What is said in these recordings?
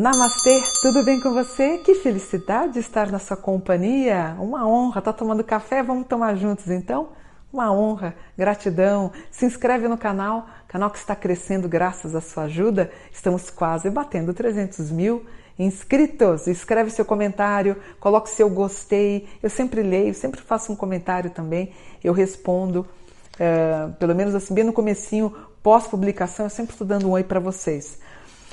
Namastê, tudo bem com você? Que felicidade estar na sua companhia. Uma honra. Tá tomando café? Vamos tomar juntos então? Uma honra, gratidão. Se inscreve no canal, canal que está crescendo graças à sua ajuda. Estamos quase batendo 300 mil inscritos. Escreve seu comentário, coloque seu gostei. Eu sempre leio, sempre faço um comentário também. Eu respondo, uh, pelo menos assim, bem no comecinho, pós-publicação, eu sempre estou dando um oi para vocês.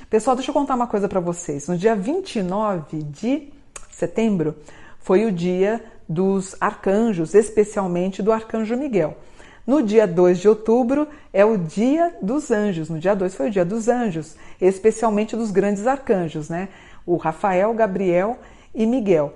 Pessoal, deixa eu contar uma coisa para vocês. No dia 29 de setembro foi o dia dos arcanjos, especialmente do arcanjo Miguel. No dia 2 de outubro é o dia dos anjos. No dia 2 foi o dia dos anjos, especialmente dos grandes arcanjos, né? O Rafael, Gabriel e Miguel.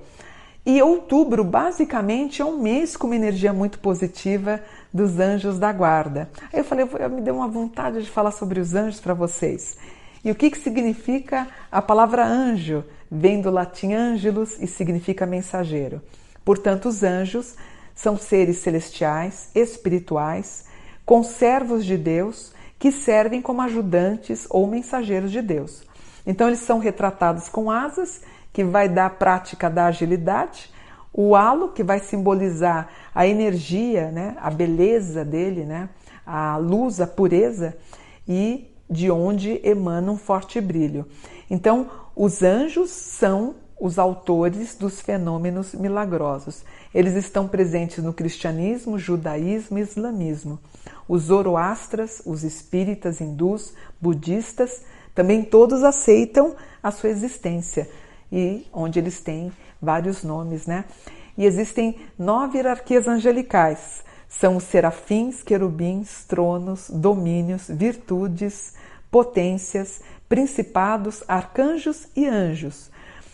E outubro, basicamente, é um mês com uma energia muito positiva dos anjos da guarda. Aí eu falei, me deu uma vontade de falar sobre os anjos para vocês. E o que, que significa a palavra anjo? Vem do latim angelus e significa mensageiro. Portanto, os anjos são seres celestiais, espirituais, conservos de Deus, que servem como ajudantes ou mensageiros de Deus. Então, eles são retratados com asas, que vai dar a prática da agilidade, o halo, que vai simbolizar a energia, né, a beleza dele, né, a luz, a pureza, e de onde emana um forte brilho. Então, os anjos são os autores dos fenômenos milagrosos. Eles estão presentes no cristianismo, judaísmo e islamismo. Os zoroastras, os espíritas, hindus, budistas, também todos aceitam a sua existência e onde eles têm vários nomes, né? E existem nove hierarquias angelicais. São os serafins, querubins, tronos, domínios, virtudes, potências, principados, arcanjos e anjos.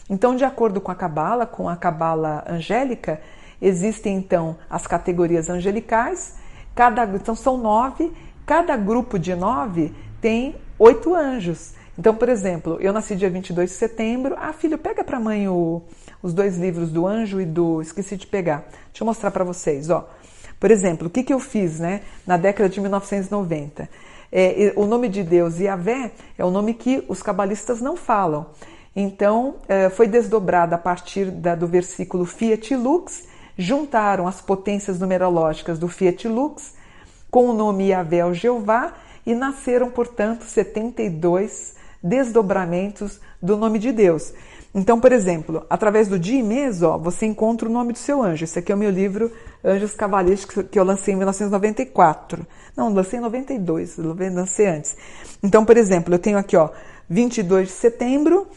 Então, de acordo com a Cabala, com a Cabala angélica, existem então as categorias angelicais, cada, então são nove, cada grupo de nove tem oito anjos. Então, por exemplo, eu nasci dia 22 de setembro. Ah, filho, pega para mãe o, os dois livros do anjo e do. Esqueci de pegar. Deixa eu mostrar para vocês. Ó. Por exemplo, o que, que eu fiz né, na década de 1990? É, o nome de Deus, Yahvé, é o nome que os cabalistas não falam. Então, é, foi desdobrado a partir da, do versículo Fiat Lux, juntaram as potências numerológicas do Fiat Lux com o nome Yahvé o Jeová e nasceram, portanto, 72 desdobramentos do nome de Deus. Então, por exemplo, através do dia e mês, ó, você encontra o nome do seu anjo. Esse aqui é o meu livro Anjos Cabalísticos, que eu lancei em 1994. Não, lancei em 92, lancei antes. Então, por exemplo, eu tenho aqui, ó, 22 de setembro,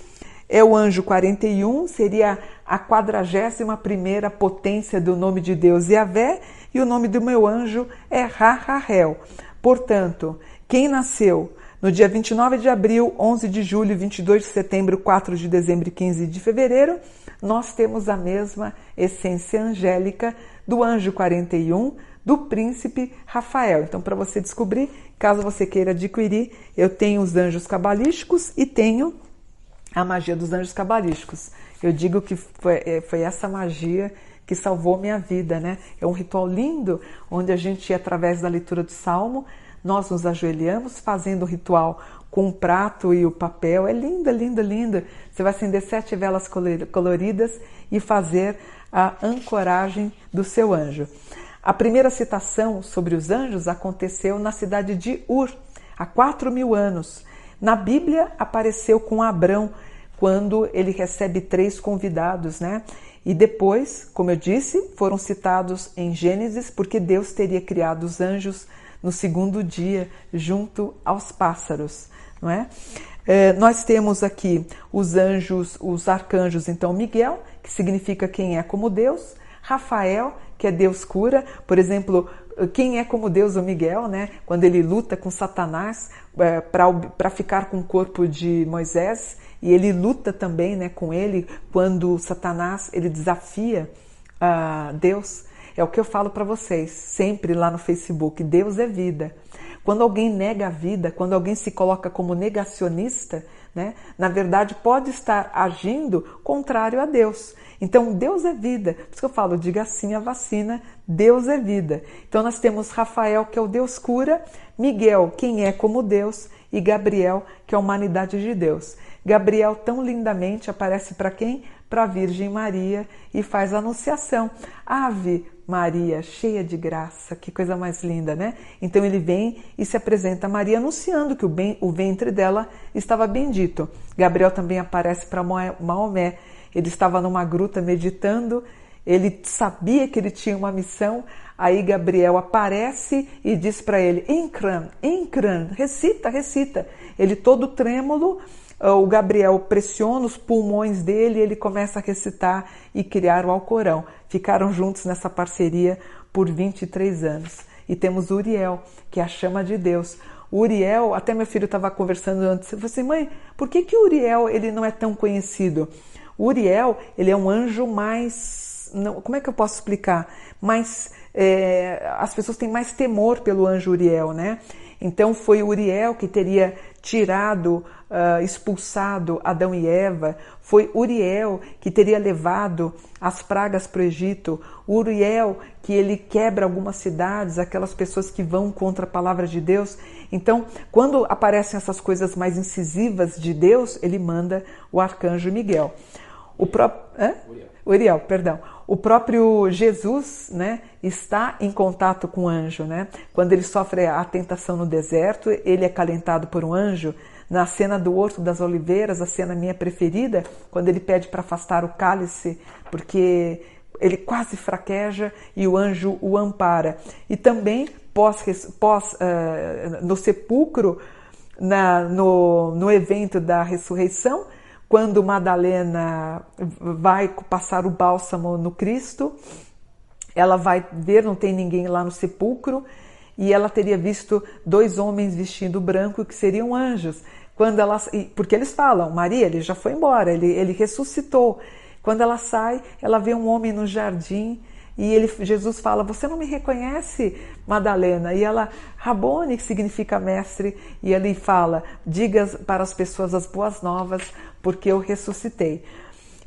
é o anjo 41, seria a 41 potência do nome de Deus Yahvé, e o nome do meu anjo é Rahahel. Portanto, quem nasceu no dia 29 de abril, 11 de julho, 22 de setembro, 4 de dezembro e 15 de fevereiro, nós temos a mesma essência angélica do anjo 41, do príncipe Rafael. Então, para você descobrir, caso você queira adquirir, eu tenho os anjos cabalísticos e tenho a magia dos anjos cabalísticos. Eu digo que foi, é, foi essa magia que salvou minha vida, né? É um ritual lindo onde a gente, através da leitura do salmo, nós nos ajoelhamos fazendo o ritual com o prato e o papel. É linda, linda, linda. Você vai acender sete velas coloridas e fazer a ancoragem do seu anjo. A primeira citação sobre os anjos aconteceu na cidade de Ur, há quatro mil anos. Na Bíblia apareceu com Abrão, quando ele recebe três convidados, né? E depois, como eu disse, foram citados em Gênesis, porque Deus teria criado os anjos no segundo dia, junto aos pássaros, não é? é? nós temos aqui os anjos, os arcanjos, então Miguel, que significa quem é como Deus, Rafael, que é Deus cura, por exemplo, quem é como Deus o Miguel, né? Quando ele luta com Satanás é, para ficar com o corpo de Moisés e ele luta também, né, com ele quando Satanás ele desafia uh, Deus é o que eu falo para vocês sempre lá no Facebook: Deus é vida. Quando alguém nega a vida, quando alguém se coloca como negacionista, né, na verdade pode estar agindo contrário a Deus. Então, Deus é vida. Por isso que eu falo, diga sim à vacina, Deus é vida. Então, nós temos Rafael, que é o Deus cura, Miguel, quem é como Deus, e Gabriel, que é a humanidade de Deus. Gabriel tão lindamente aparece para quem? Para a Virgem Maria e faz a anunciação. Ave Maria, cheia de graça, que coisa mais linda, né? Então ele vem e se apresenta a Maria anunciando que o, bem, o ventre dela estava bendito. Gabriel também aparece para Maomé. Ele estava numa gruta meditando, ele sabia que ele tinha uma missão. Aí Gabriel aparece e diz para ele: Encran, Encran, recita, recita. Ele todo trêmulo, o Gabriel pressiona os pulmões dele e ele começa a recitar e criar o Alcorão. Ficaram juntos nessa parceria por 23 anos. E temos Uriel, que é a chama de Deus. Uriel, até meu filho estava conversando antes, eu falei assim, mãe, por que que Uriel ele não é tão conhecido? Uriel, ele é um anjo mais, não, como é que eu posso explicar? Mais, é, as pessoas têm mais temor pelo anjo Uriel, né? Então foi Uriel que teria tirado, uh, expulsado Adão e Eva, foi Uriel que teria levado as pragas para o Egito, Uriel que ele quebra algumas cidades, aquelas pessoas que vão contra a palavra de Deus. Então, quando aparecem essas coisas mais incisivas de Deus, ele manda o arcanjo Miguel. O próprio. Uriel. Uriel, perdão. O próprio Jesus, né, está em contato com o anjo, né? Quando ele sofre a tentação no deserto, ele é calentado por um anjo. Na cena do Horto das Oliveiras, a cena minha preferida, quando ele pede para afastar o cálice, porque ele quase fraqueja e o anjo o ampara. E também pós, pós uh, no sepulcro, na, no, no evento da ressurreição, quando Madalena vai passar o bálsamo no Cristo, ela vai ver, não tem ninguém lá no sepulcro, e ela teria visto dois homens vestindo branco que seriam anjos. Quando ela, porque eles falam, Maria, ele já foi embora, ele, ele ressuscitou. Quando ela sai, ela vê um homem no jardim e ele, Jesus fala: Você não me reconhece, Madalena? E ela, Rabone, que significa mestre, e ele fala: Diga para as pessoas as boas novas, porque eu ressuscitei.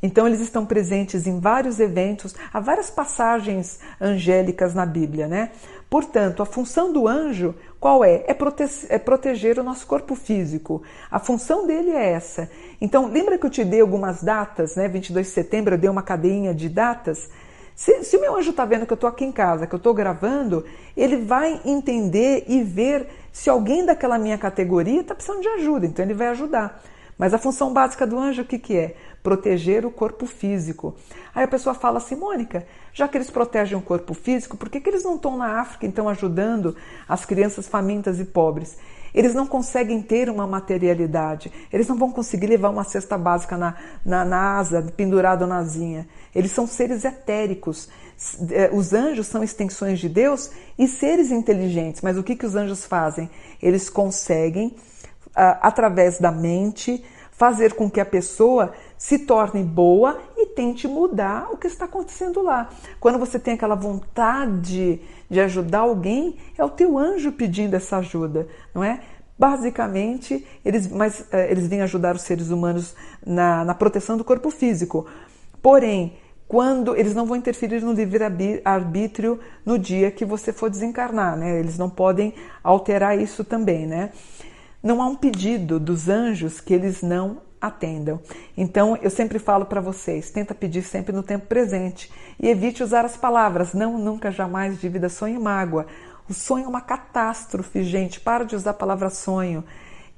Então, eles estão presentes em vários eventos, há várias passagens angélicas na Bíblia, né? Portanto, a função do anjo, qual é? É, prote é, proteger o nosso corpo físico. A função dele é essa. Então, lembra que eu te dei algumas datas, né? 22 de setembro eu dei uma cadeinha de datas. Se, se o meu anjo está vendo que eu estou aqui em casa, que eu estou gravando, ele vai entender e ver se alguém daquela minha categoria está precisando de ajuda, então ele vai ajudar. Mas a função básica do anjo o que, que é? Proteger o corpo físico. Aí a pessoa fala assim, Mônica, já que eles protegem o corpo físico, por que, que eles não estão na África, então, ajudando as crianças famintas e pobres? Eles não conseguem ter uma materialidade, eles não vão conseguir levar uma cesta básica na, na, na asa, pendurado na asinha. Eles são seres etéricos. É, os anjos são extensões de Deus e seres inteligentes. Mas o que, que os anjos fazem? Eles conseguem, através da mente, fazer com que a pessoa se torne boa e tente mudar o que está acontecendo lá. Quando você tem aquela vontade de ajudar alguém, é o teu anjo pedindo essa ajuda, não é? Basicamente, eles, mas, eh, eles vêm ajudar os seres humanos na, na proteção do corpo físico. Porém, quando eles não vão interferir no livre-arbítrio no dia que você for desencarnar, né? Eles não podem alterar isso também, né? Não há um pedido dos anjos que eles não atendam. Então, eu sempre falo para vocês, tenta pedir sempre no tempo presente e evite usar as palavras não, nunca, jamais, dívida, sonho e mágoa. O sonho é uma catástrofe, gente. Para de usar a palavra sonho.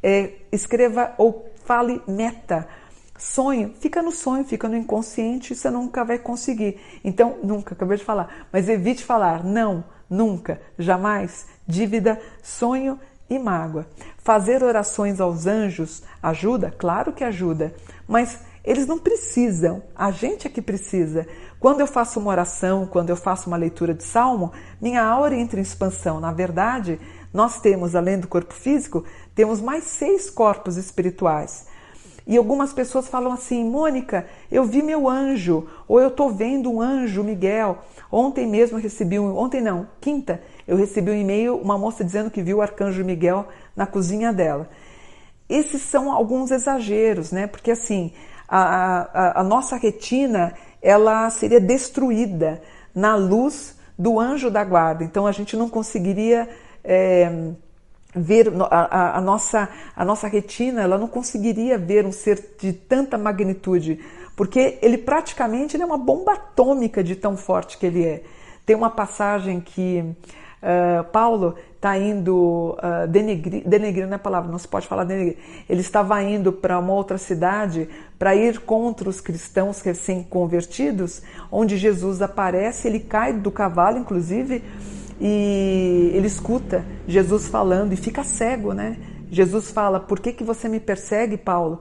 É, escreva ou fale meta. Sonho, fica no sonho, fica no inconsciente, você nunca vai conseguir. Então, nunca, acabei de falar, mas evite falar não, nunca, jamais, dívida, sonho e mágoa. Fazer orações aos anjos ajuda? Claro que ajuda, mas eles não precisam, a gente é que precisa. Quando eu faço uma oração, quando eu faço uma leitura de salmo, minha aura entra em expansão. Na verdade, nós temos, além do corpo físico, temos mais seis corpos espirituais. E algumas pessoas falam assim: Mônica, eu vi meu anjo, ou eu estou vendo um anjo, Miguel. Ontem mesmo recebi um. Ontem não, quinta, eu recebi um e-mail, uma moça dizendo que viu o arcanjo Miguel na cozinha dela. Esses são alguns exageros, né? Porque assim, a, a, a nossa retina ela seria destruída na luz do anjo da guarda. Então a gente não conseguiria. É, ver a, a, nossa, a nossa retina, ela não conseguiria ver um ser de tanta magnitude, porque ele praticamente ele é uma bomba atômica de tão forte que ele é. Tem uma passagem que uh, Paulo está indo uh, denegrir, denegrir não é palavra, não se pode falar denegrir. Ele estava indo para uma outra cidade para ir contra os cristãos recém-convertidos, onde Jesus aparece, ele cai do cavalo, inclusive, e ele escuta Jesus falando e fica cego, né? Jesus fala: Por que, que você me persegue, Paulo?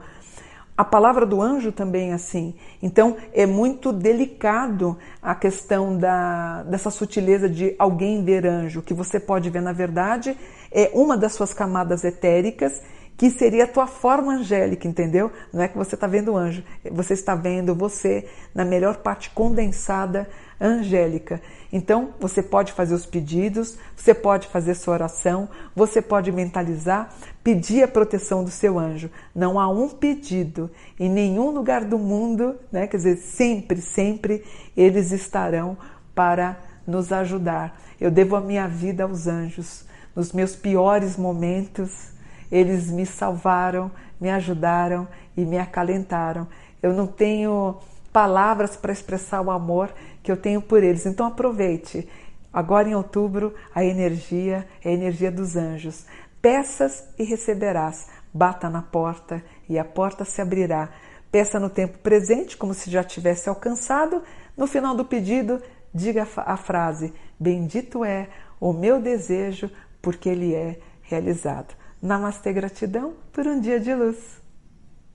A palavra do anjo também é assim. Então é muito delicado a questão da, dessa sutileza de alguém ver anjo. Que você pode ver, na verdade, é uma das suas camadas etéricas, que seria a tua forma angélica, entendeu? Não é que você está vendo anjo, você está vendo você na melhor parte condensada angélica. Então, você pode fazer os pedidos, você pode fazer sua oração, você pode mentalizar, pedir a proteção do seu anjo. Não há um pedido em nenhum lugar do mundo, né? quer dizer, sempre, sempre eles estarão para nos ajudar. Eu devo a minha vida aos anjos. Nos meus piores momentos, eles me salvaram, me ajudaram e me acalentaram. Eu não tenho palavras para expressar o amor que eu tenho por eles. Então aproveite. Agora em outubro, a energia é a energia dos anjos. Peças e receberás. Bata na porta e a porta se abrirá. Peça no tempo presente, como se já tivesse alcançado. No final do pedido, diga a frase: Bendito é o meu desejo, porque ele é realizado. Namastê, gratidão por um dia de luz.